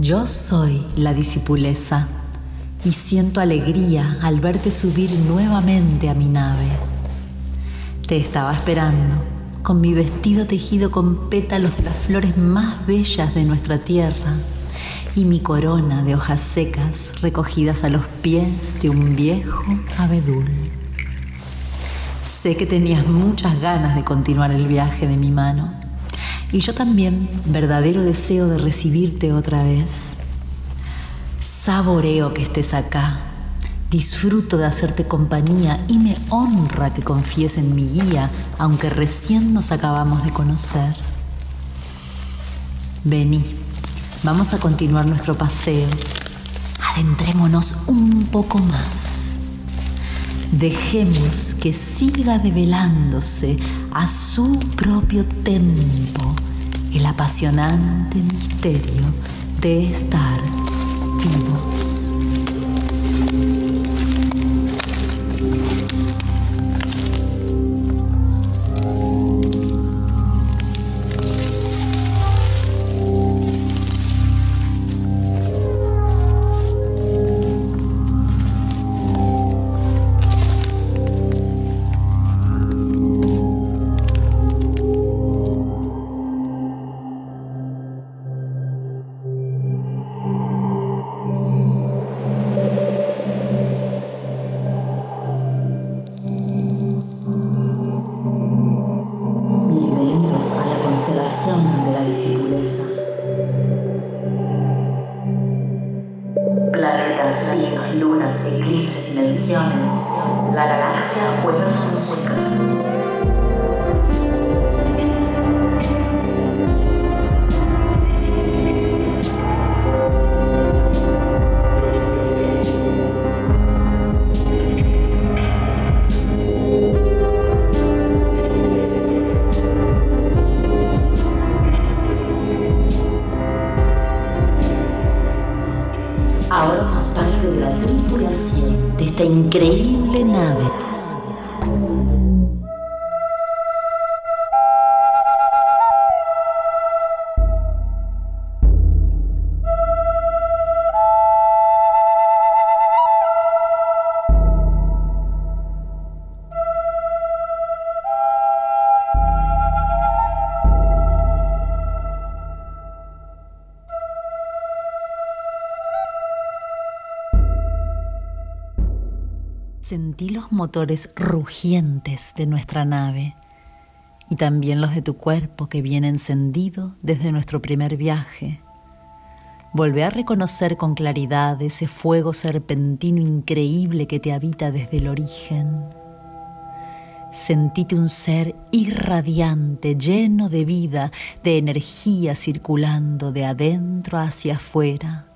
Yo soy la discipuleza y siento alegría al verte subir nuevamente a mi nave. Te estaba esperando con mi vestido tejido con pétalos de las flores más bellas de nuestra tierra y mi corona de hojas secas recogidas a los pies de un viejo abedul. Sé que tenías muchas ganas de continuar el viaje de mi mano y yo también verdadero deseo de recibirte otra vez. Saboreo que estés acá, disfruto de hacerte compañía y me honra que confíes en mi guía, aunque recién nos acabamos de conocer. Vení, vamos a continuar nuestro paseo. Adentrémonos un poco más. Dejemos que siga develándose a su propio tempo el apasionante misterio de estar vivos. Increíble nave. Motores rugientes de nuestra nave y también los de tu cuerpo que viene encendido desde nuestro primer viaje. Volvé a reconocer con claridad ese fuego serpentino increíble que te habita desde el origen. Sentíte un ser irradiante, lleno de vida, de energía circulando de adentro hacia afuera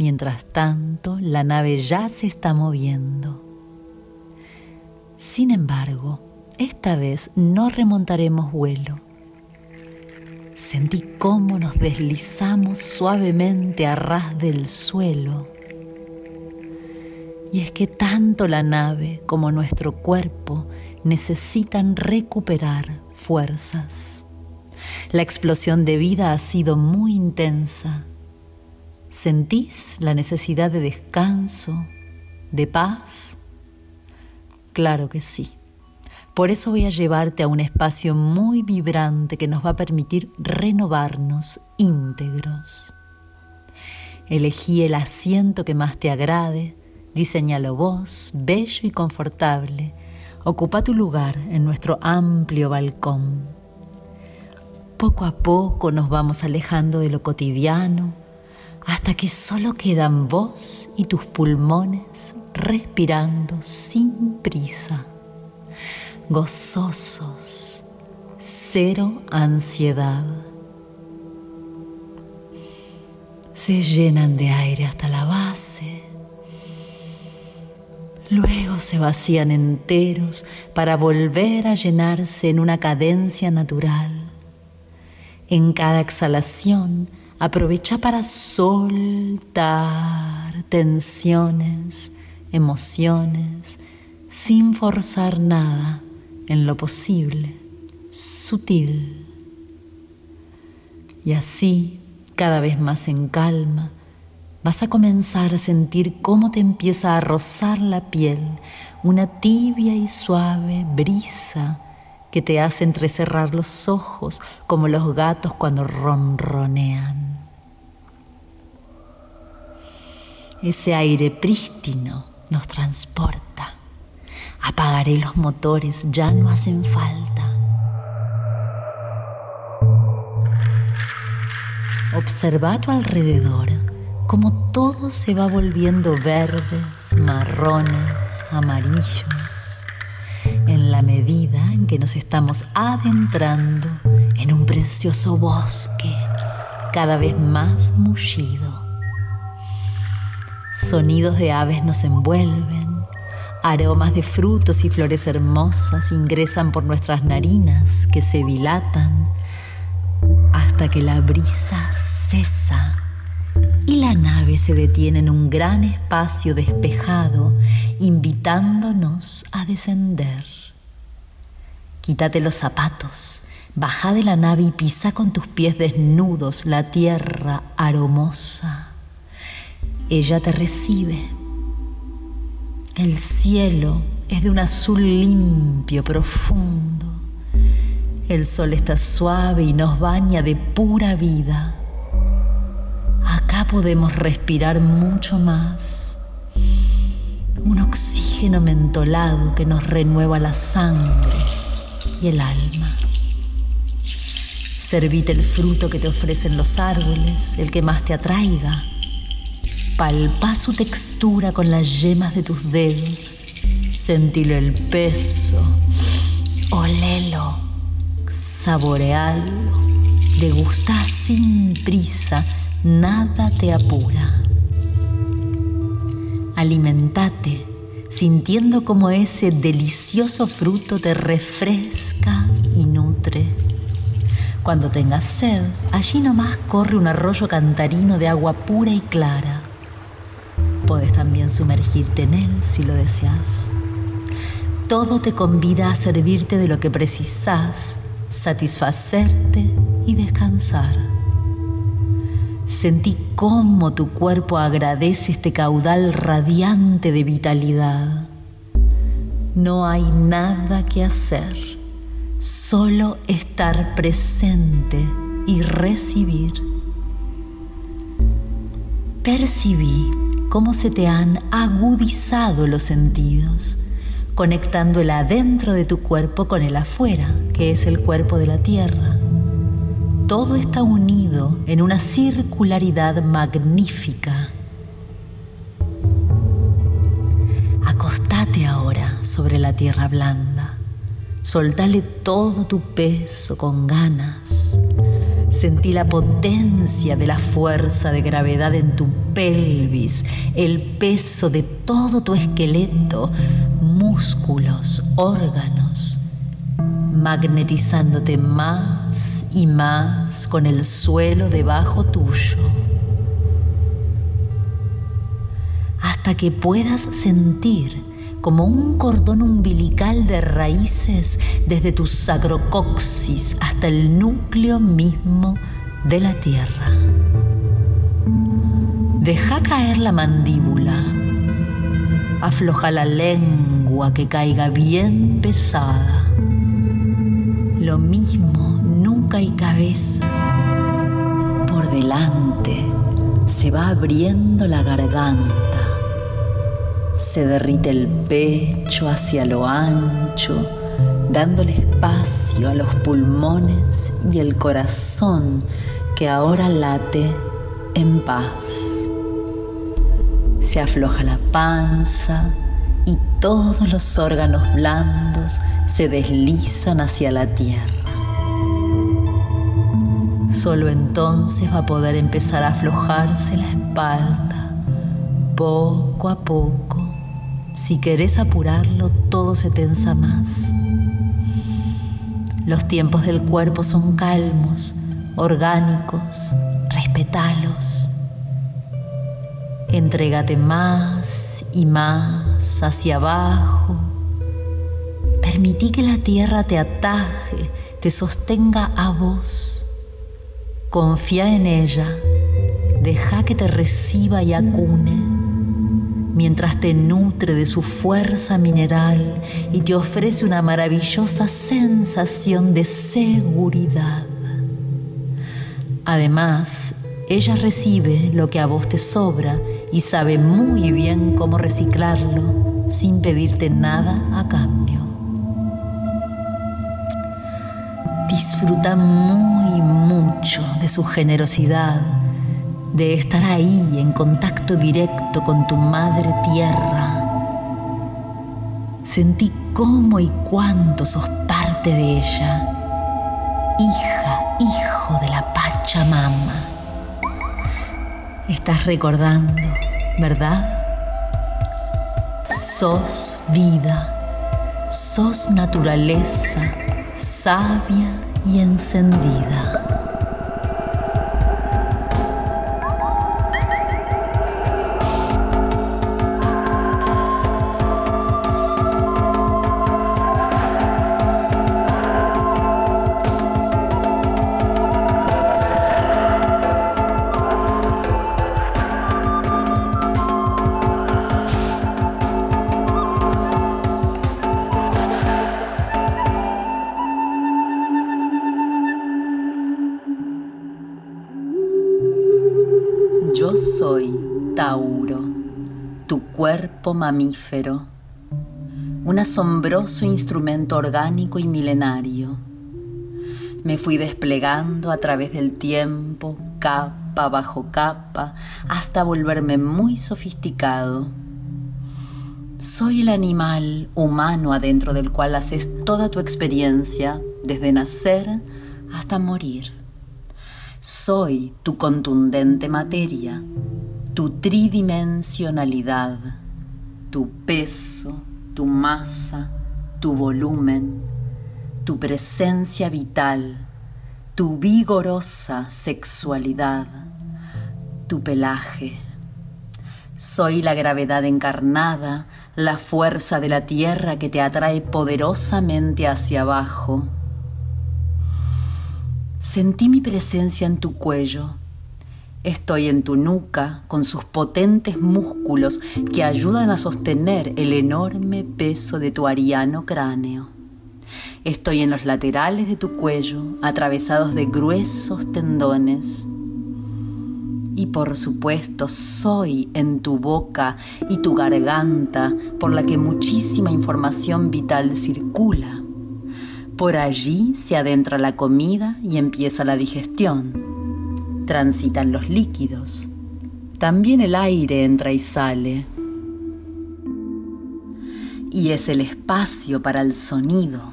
Mientras tanto, la nave ya se está moviendo. Sin embargo, esta vez no remontaremos vuelo. Sentí cómo nos deslizamos suavemente a ras del suelo. Y es que tanto la nave como nuestro cuerpo necesitan recuperar fuerzas. La explosión de vida ha sido muy intensa ¿Sentís la necesidad de descanso, de paz? Claro que sí. Por eso voy a llevarte a un espacio muy vibrante que nos va a permitir renovarnos íntegros. Elegí el asiento que más te agrade, diseñalo vos, bello y confortable. Ocupa tu lugar en nuestro amplio balcón. Poco a poco nos vamos alejando de lo cotidiano, hasta que solo quedan vos y tus pulmones respirando sin prisa, gozosos, cero ansiedad. Se llenan de aire hasta la base, luego se vacían enteros para volver a llenarse en una cadencia natural. En cada exhalación, Aprovecha para soltar tensiones, emociones, sin forzar nada en lo posible, sutil. Y así, cada vez más en calma, vas a comenzar a sentir cómo te empieza a rozar la piel una tibia y suave brisa que te hace entrecerrar los ojos como los gatos cuando ronronean. Ese aire prístino nos transporta. Apagaré los motores, ya no hacen falta. Observa a tu alrededor cómo todo se va volviendo verdes, marrones, amarillos, en la medida en que nos estamos adentrando en un precioso bosque cada vez más mullido. Sonidos de aves nos envuelven, aromas de frutos y flores hermosas ingresan por nuestras narinas que se dilatan hasta que la brisa cesa y la nave se detiene en un gran espacio despejado, invitándonos a descender. Quítate los zapatos, baja de la nave y pisa con tus pies desnudos la tierra aromosa. Ella te recibe. El cielo es de un azul limpio, profundo. El sol está suave y nos baña de pura vida. Acá podemos respirar mucho más. Un oxígeno mentolado que nos renueva la sangre y el alma. Servite el fruto que te ofrecen los árboles, el que más te atraiga. Palpa su textura con las yemas de tus dedos. Sentile el peso. Olelo. Saborealo. Degusta sin prisa nada te apura. Alimentate sintiendo como ese delicioso fruto te refresca y nutre. Cuando tengas sed, allí nomás corre un arroyo cantarino de agua pura y clara. Puedes también sumergirte en él si lo deseas. Todo te convida a servirte de lo que precisas, satisfacerte y descansar. Sentí cómo tu cuerpo agradece este caudal radiante de vitalidad. No hay nada que hacer, solo estar presente y recibir. Percibí cómo se te han agudizado los sentidos, conectando el adentro de tu cuerpo con el afuera, que es el cuerpo de la tierra todo está unido en una circularidad magnífica. Acostate ahora sobre la tierra blanda. Soltale todo tu peso con ganas. Sentí la potencia de la fuerza de gravedad en tu pelvis, el peso de todo tu esqueleto, músculos, órganos, magnetizándote más y más con el suelo debajo tuyo, hasta que puedas sentir como un cordón umbilical de raíces desde tu sacrocoxis hasta el núcleo mismo de la tierra. Deja caer la mandíbula, afloja la lengua que caiga bien pesada lo mismo, nunca hay cabeza. Por delante se va abriendo la garganta, se derrite el pecho hacia lo ancho, dándole espacio a los pulmones y el corazón que ahora late en paz. Se afloja la panza y todos los órganos blandos se deslizan hacia la tierra. Solo entonces va a poder empezar a aflojarse la espalda, poco a poco. Si querés apurarlo, todo se tensa más. Los tiempos del cuerpo son calmos, orgánicos, respetalos. Entrégate más y más hacia abajo Permití que la tierra te ataje, te sostenga a vos. Confía en ella deja que te reciba y acune, mientras te nutre de su fuerza mineral y te ofrece una maravillosa sensación de seguridad. Además, ella recibe lo que a vos te sobra y sabe muy bien cómo reciclarlo sin pedirte nada a cambio. Disfruta muy mucho de su generosidad, de estar ahí en contacto directo con tu madre tierra. Sentí cómo y cuánto sos parte de ella, hija, hijo de la Pachamama. Estás recordando, ¿verdad? Sos vida, sos naturaleza sabia y encendida. Mamífero, un asombroso instrumento orgánico y milenario. Me fui desplegando a través del tiempo, capa bajo capa, hasta volverme muy sofisticado. Soy el animal humano adentro del cual haces toda tu experiencia, desde nacer hasta morir. Soy tu contundente materia, tu tridimensionalidad, tu peso, tu masa, tu volumen, tu presencia vital, tu vigorosa sexualidad, tu pelaje. Soy la gravedad encarnada, la fuerza de la tierra que te atrae poderosamente hacia abajo Sentí mi presencia en tu cuello. Estoy en tu nuca con sus potentes músculos que ayudan a sostener el enorme peso de tu ariano cráneo. Estoy en los laterales de tu cuello, atravesados de gruesos tendones. Y por supuesto soy en tu boca y tu garganta por la que muchísima información vital circula. Por allí se adentra la comida y empieza la digestión. Transitan los líquidos. También el aire entra y sale. Y es el espacio para el sonido,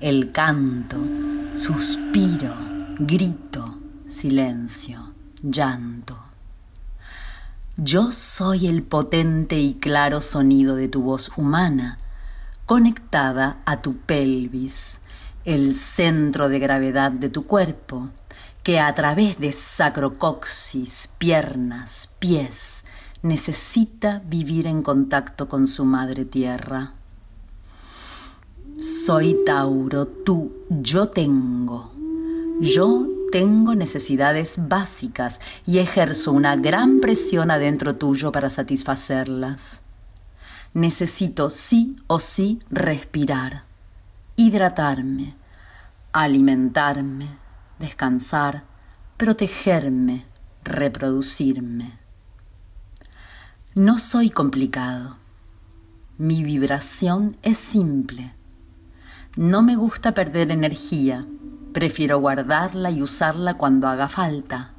el canto, suspiro, grito, silencio, llanto. Yo soy el potente y claro sonido de tu voz humana, conectada a tu pelvis, el centro de gravedad de tu cuerpo, que a través de sacrocoxis, piernas, pies, necesita vivir en contacto con su madre tierra. Soy Tauro, tú, yo tengo. Yo tengo necesidades básicas y ejerzo una gran presión adentro tuyo para satisfacerlas. Necesito sí o sí respirar hidratarme, alimentarme, descansar, protegerme, reproducirme. No soy complicado. Mi vibración es simple. No me gusta perder energía. Prefiero guardarla y usarla cuando haga falta.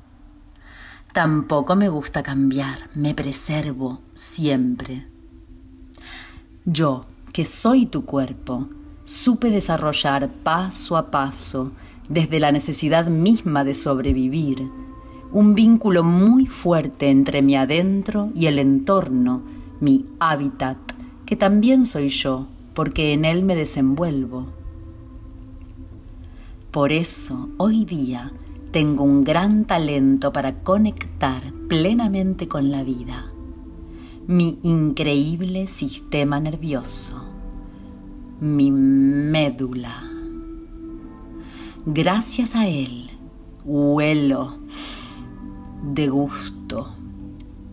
Tampoco me gusta cambiar. Me preservo siempre. Yo, que soy tu cuerpo, supe desarrollar paso a paso, desde la necesidad misma de sobrevivir, un vínculo muy fuerte entre mi adentro y el entorno, mi hábitat, que también soy yo, porque en él me desenvuelvo. Por eso, hoy día, tengo un gran talento para conectar plenamente con la vida, mi increíble sistema nervioso mi médula. Gracias a él, huelo, degusto,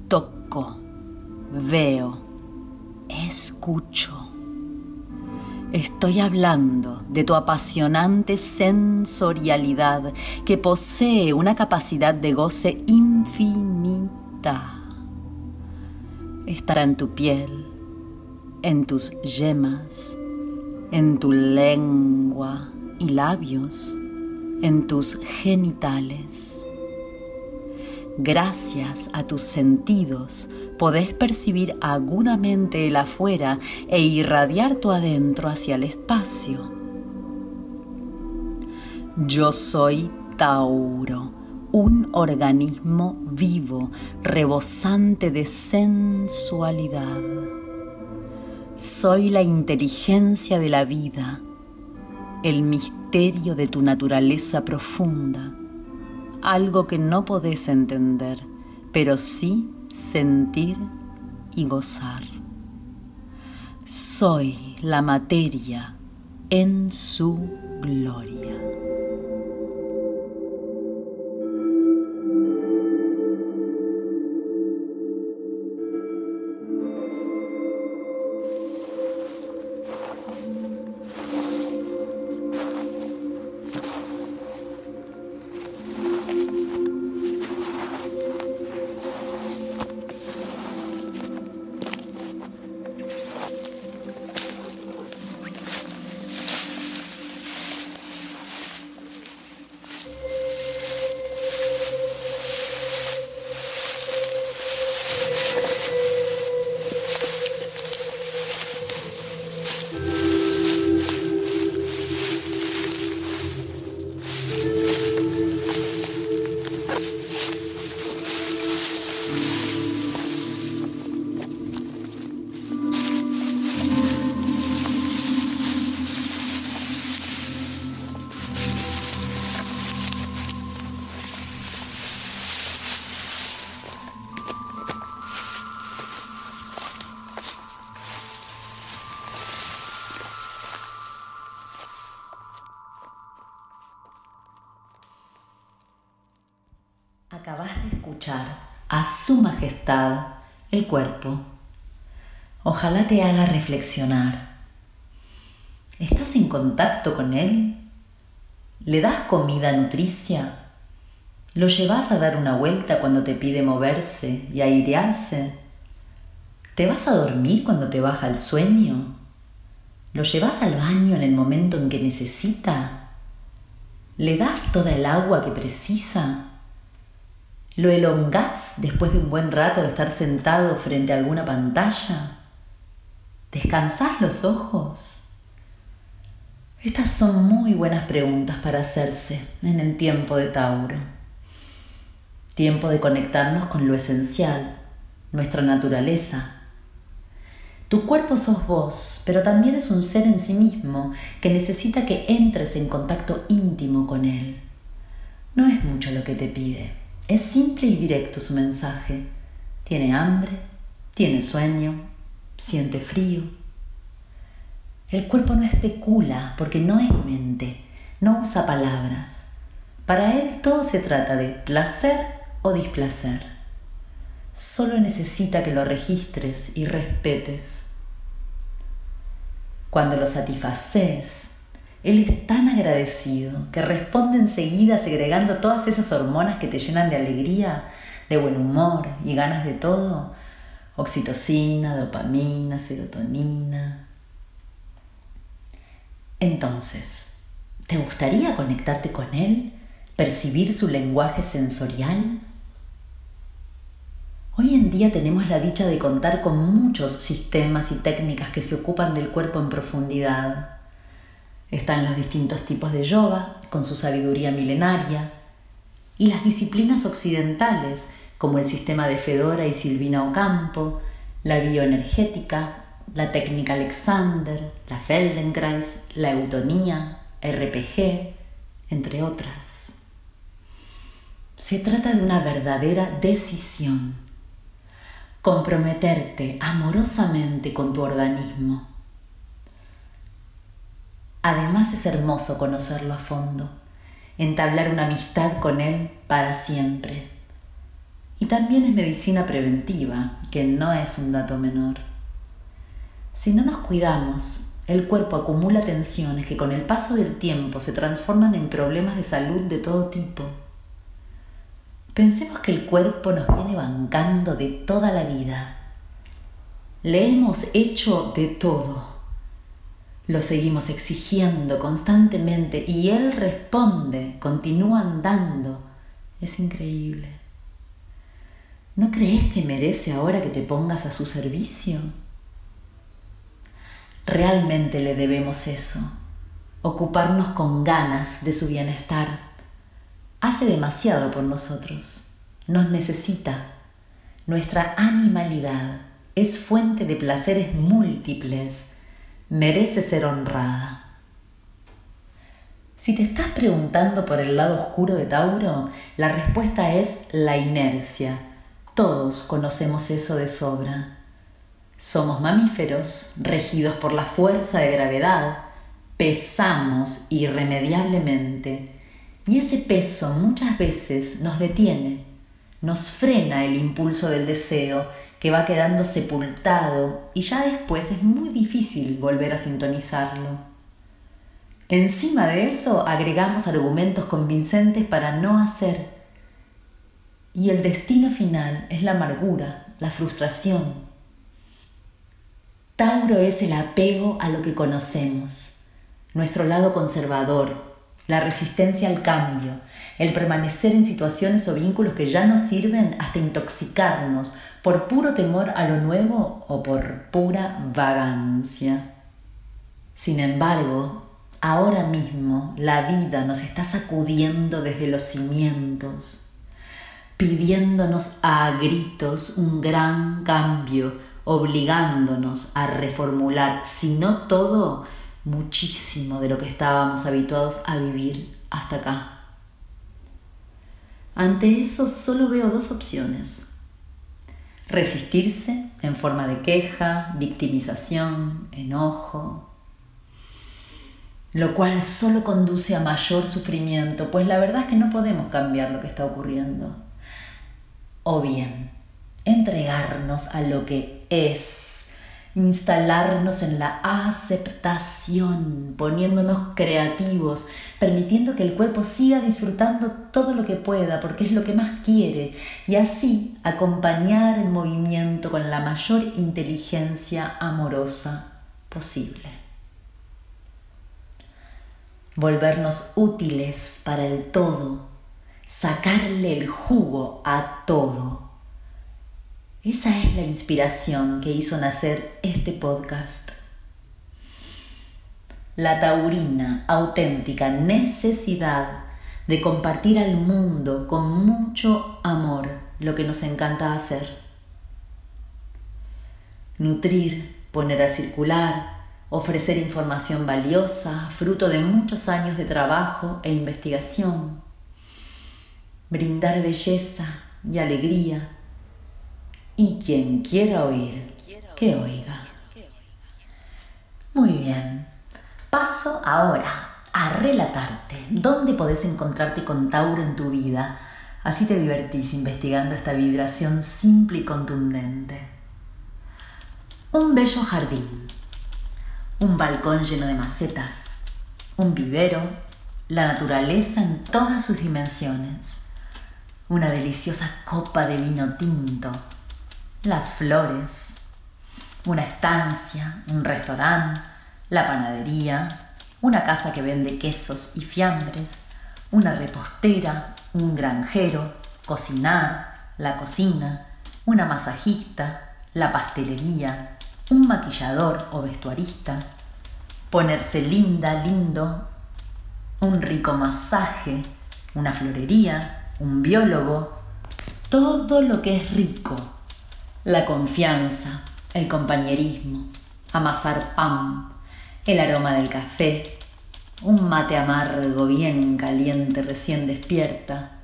toco, veo, escucho. Estoy hablando de tu apasionante sensorialidad que posee una capacidad de goce infinita. Estará en tu piel, en tus yemas, en tu lengua y labios, en tus genitales. Gracias a tus sentidos podés percibir agudamente el afuera e irradiar tu adentro hacia el espacio. Yo soy Tauro, un organismo vivo, rebosante de sensualidad. Soy la inteligencia de la vida, el misterio de tu naturaleza profunda, algo que no podés entender, pero sí sentir y gozar. Soy la materia en su gloria. El cuerpo. Ojalá te haga reflexionar. ¿Estás en contacto con él? ¿Le das comida nutricia? ¿Lo llevas a dar una vuelta cuando te pide moverse y airearse? ¿Te vas a dormir cuando te baja el sueño? ¿Lo llevas al baño en el momento en que necesita? ¿Le das toda el agua que precisa? ¿Lo elongás después de un buen rato de estar sentado frente a alguna pantalla? ¿Descansás los ojos? Estas son muy buenas preguntas para hacerse en el tiempo de Tauro. Tiempo de conectarnos con lo esencial, nuestra naturaleza. Tu cuerpo sos vos, pero también es un ser en sí mismo que necesita que entres en contacto íntimo con él. No es mucho lo que te pide es simple y directo su mensaje. Tiene hambre, tiene sueño, siente frío. El cuerpo no especula porque no es mente, no usa palabras. Para él todo se trata de placer o displacer. Solo necesita que lo registres y respetes. Cuando lo satisfaces, él es tan agradecido que responde enseguida segregando todas esas hormonas que te llenan de alegría, de buen humor y ganas de todo. Oxitocina, dopamina, serotonina. Entonces, ¿te gustaría conectarte con Él? ¿Percibir su lenguaje sensorial? Hoy en día tenemos la dicha de contar con muchos sistemas y técnicas que se ocupan del cuerpo en profundidad están los distintos tipos de yoga, con su sabiduría milenaria, y las disciplinas occidentales, como el sistema de Fedora y Silvina Ocampo, la bioenergética, la técnica Alexander, la Feldenkrais, la eutonía, RPG, entre otras. Se trata de una verdadera decisión. Comprometerte amorosamente con tu organismo Además es hermoso conocerlo a fondo, entablar una amistad con él para siempre. Y también es medicina preventiva, que no es un dato menor. Si no nos cuidamos, el cuerpo acumula tensiones que con el paso del tiempo se transforman en problemas de salud de todo tipo. Pensemos que el cuerpo nos viene bancando de toda la vida. Le hemos hecho de todo. Lo seguimos exigiendo constantemente y él responde, continúa andando. Es increíble. ¿No crees que merece ahora que te pongas a su servicio? Realmente le debemos eso, ocuparnos con ganas de su bienestar. Hace demasiado por nosotros, nos necesita. Nuestra animalidad es fuente de placeres múltiples, merece ser honrada. Si te estás preguntando por el lado oscuro de Tauro, la respuesta es la inercia todos conocemos eso de sobra. Somos mamíferos regidos por la fuerza de gravedad, pesamos irremediablemente y ese peso muchas veces nos detiene, nos frena el impulso del deseo que va quedando sepultado y ya después es muy difícil volver a sintonizarlo. Encima de eso agregamos argumentos convincentes para no hacer y el destino final es la amargura, la frustración. Tauro es el apego a lo que conocemos, nuestro lado conservador, la resistencia al cambio, el permanecer en situaciones o vínculos que ya no sirven hasta intoxicarnos por puro temor a lo nuevo o por pura vagancia. Sin embargo, ahora mismo la vida nos está sacudiendo desde los cimientos pidiéndonos a gritos un gran cambio, obligándonos a reformular, si no todo, muchísimo de lo que estábamos habituados a vivir hasta acá. Ante eso solo veo dos opciones. Resistirse en forma de queja, victimización, enojo, lo cual solo conduce a mayor sufrimiento, pues la verdad es que no podemos cambiar lo que está ocurriendo. O bien entregarnos a lo que es, instalarnos en la aceptación, poniéndonos creativos, permitiendo que el cuerpo siga disfrutando todo lo que pueda, porque es lo que más quiere, y así acompañar el movimiento con la mayor inteligencia amorosa posible. Volvernos útiles para el todo sacarle el jugo a todo. Esa es la inspiración que hizo nacer este podcast. La taurina auténtica necesidad de compartir al mundo con mucho amor lo que nos encanta hacer. Nutrir, poner a circular, ofrecer información valiosa, fruto de muchos años de trabajo e investigación brindar belleza y alegría. Y quien quiera oír, que oiga. Muy bien, paso ahora a relatarte dónde podés encontrarte con Tauro en tu vida. Así te divertís investigando esta vibración simple y contundente. Un bello jardín, un balcón lleno de macetas, un vivero, la naturaleza en todas sus dimensiones una deliciosa copa de vino tinto, las flores, una estancia, un restaurante, la panadería, una casa que vende quesos y fiambres, una repostera, un granjero, cocinar, la cocina, una masajista, la pastelería, un maquillador o vestuarista, ponerse linda, lindo, un rico masaje, una florería, un biólogo, todo lo que es rico, la confianza, el compañerismo, amasar pan, el aroma del café, un mate amargo bien caliente recién despierta,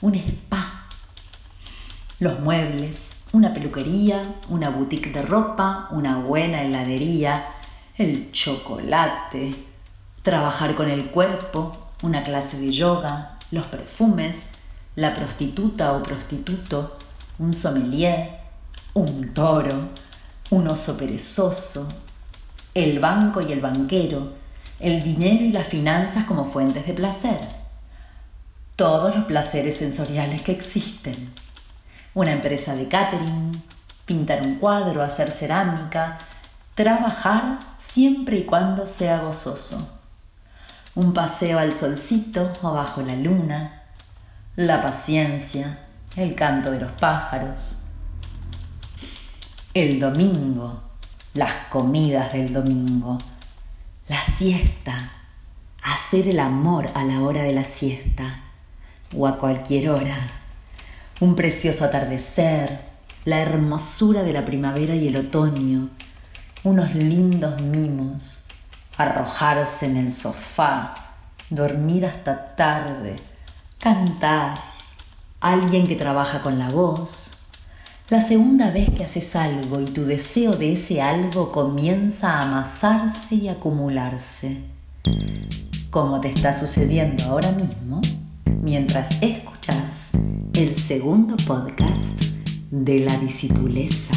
un spa, los muebles, una peluquería, una boutique de ropa, una buena heladería, el chocolate, trabajar con el cuerpo, una clase de yoga, los perfumes, la prostituta o prostituto, un sommelier, un toro, un oso perezoso, el banco y el banquero, el dinero y las finanzas como fuentes de placer, todos los placeres sensoriales que existen, una empresa de catering, pintar un cuadro, hacer cerámica, trabajar siempre y cuando sea gozoso, un paseo al solcito o bajo la luna, la paciencia, el canto de los pájaros, el domingo, las comidas del domingo, la siesta, hacer el amor a la hora de la siesta o a cualquier hora, un precioso atardecer, la hermosura de la primavera y el otoño, unos lindos mimos, arrojarse en el sofá, dormir hasta tarde, cantar, alguien que trabaja con la voz. La segunda vez que haces algo y tu deseo de ese algo comienza a amasarse y acumularse, como te está sucediendo ahora mismo mientras escuchas el segundo podcast de la discipuleza.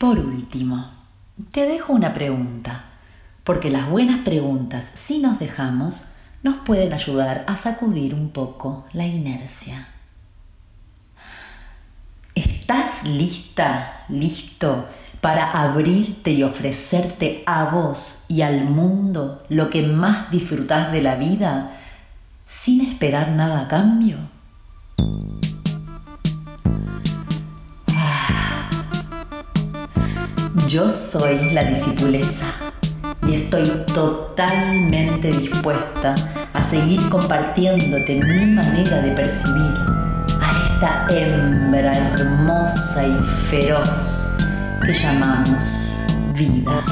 Por último, te dejo una pregunta, porque las buenas preguntas, si nos dejamos, nos pueden ayudar a sacudir un poco la inercia. ¿Estás lista, listo para abrirte y ofrecerte a vos y al mundo lo que más disfrutás de la vida sin esperar nada a cambio? Yo soy la discipuleza y estoy totalmente dispuesta a seguir compartiéndote mi manera de percibir esta hembra hermosa y feroz que llamamos vida.